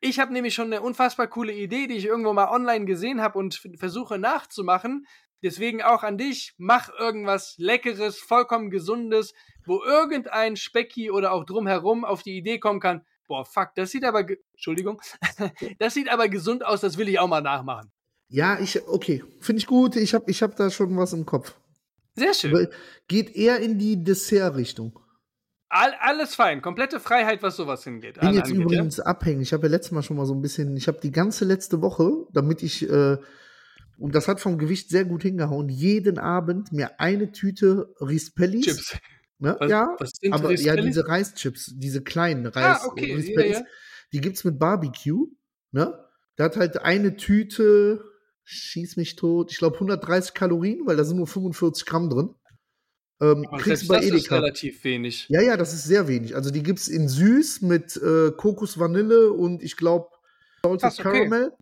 Ich habe nämlich schon eine unfassbar coole Idee, die ich irgendwo mal online gesehen habe und versuche nachzumachen. Deswegen auch an dich, mach irgendwas Leckeres, vollkommen Gesundes, wo irgendein Specki oder auch drumherum auf die Idee kommen kann, boah, fuck, das sieht aber, Entschuldigung, das sieht aber gesund aus, das will ich auch mal nachmachen. Ja, ich, okay, finde ich gut. Ich habe ich hab da schon was im Kopf. Sehr schön. Weil- Geht eher in die Dessert-Richtung. All, alles fein, komplette Freiheit, was sowas hingeht. bin an- jetzt angeht, ja? übrigens abhängig. Ich habe ja letztes Mal schon mal so ein bisschen, ich habe die ganze letzte Woche, damit ich, äh, und das hat vom Gewicht sehr gut hingehauen, jeden Abend mir eine Tüte Rispellis. Chips. Ne? Was, ja, was aber ja, Rispellis? diese Reischips, diese kleinen Reis Ah, okay, Rispellis, ja, ja. die gibt's mit Barbecue, ne? Da hat halt eine Tüte, schieß mich tot, ich glaube 130 Kalorien, weil da sind nur 45 Gramm drin. Ähm, Aber kriegst bei das ist Edeka. relativ wenig. Ja, ja, das ist sehr wenig. Also die gibt's in süß mit äh, Kokos Vanille und ich glaube Salted okay. Caramel.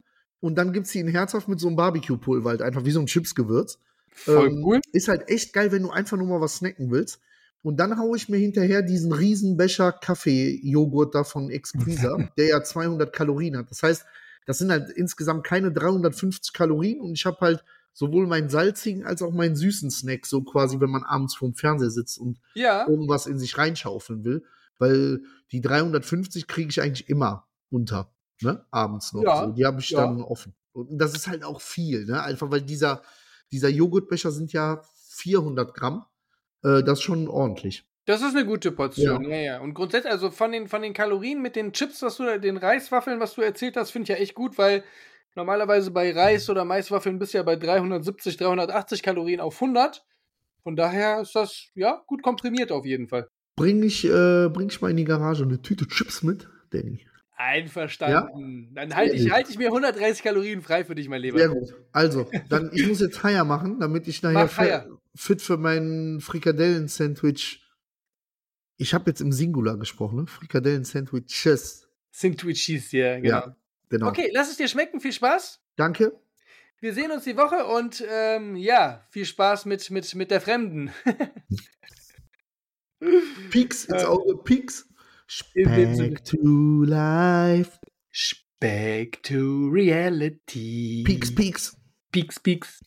Und dann gibt's die in herzhaft mit so einem Barbecue-Pulver, halt einfach wie so ein Chipsgewürz. Voll Ähm, cool. Ist halt echt geil, wenn du einfach nur mal was snacken willst. Und dann haue ich mir hinterher diesen riesen Becher Kaffee-Joghurt da von Exquisa, der ja 200 Kalorien hat. Das heißt, das sind halt insgesamt keine 350 Kalorien und ich habe halt sowohl meinen salzigen als auch meinen süßen Snack, so quasi, wenn man abends vorm Fernseher sitzt und Ja, irgendwas in sich reinschaufeln will, weil die 350 kriege ich eigentlich immer unter, ne? Abends noch. Ja, so, die habe ich ja. dann offen. Und das ist halt auch viel, ne? Einfach weil dieser, dieser Joghurtbecher sind ja 400 Gramm. Äh, das ist schon ordentlich. das ist eine gute Portion. Ja, ja. Und grundsätzlich, also von den, von den Kalorien mit den Chips, was du, den Reiswaffeln, was du erzählt hast, finde ich ja echt gut, weil normalerweise bei Reis oder Maiswaffeln bist du ja bei 370, 380 Kalorien auf 100. Von daher ist das, ja, gut komprimiert auf jeden Fall. Bring ich, äh, bring ich mal in die Garage eine Tüte Chips mit, Danny. Einverstanden. Dann halte ich, halt ich mir 130 Kalorien frei für dich, mein Lieber. Sehr gut. Also, dann, ich muss jetzt Haier machen, damit ich nachher fe- fit für mein Frikadellen-Sandwich. Ich habe jetzt im Singular gesprochen, ne? Frikadellen-Sandwiches. Sandwiches, ja, genau. Ja. Genau. Okay, lass es dir schmecken. Viel Spaß. Danke. Wir sehen uns die Woche und ähm, ja, viel Spaß mit, mit, mit der Fremden. Peaks ins Äh, Auge, Peaks. Back to life. Back to reality. Peaks, Peaks. Peaks, Peaks.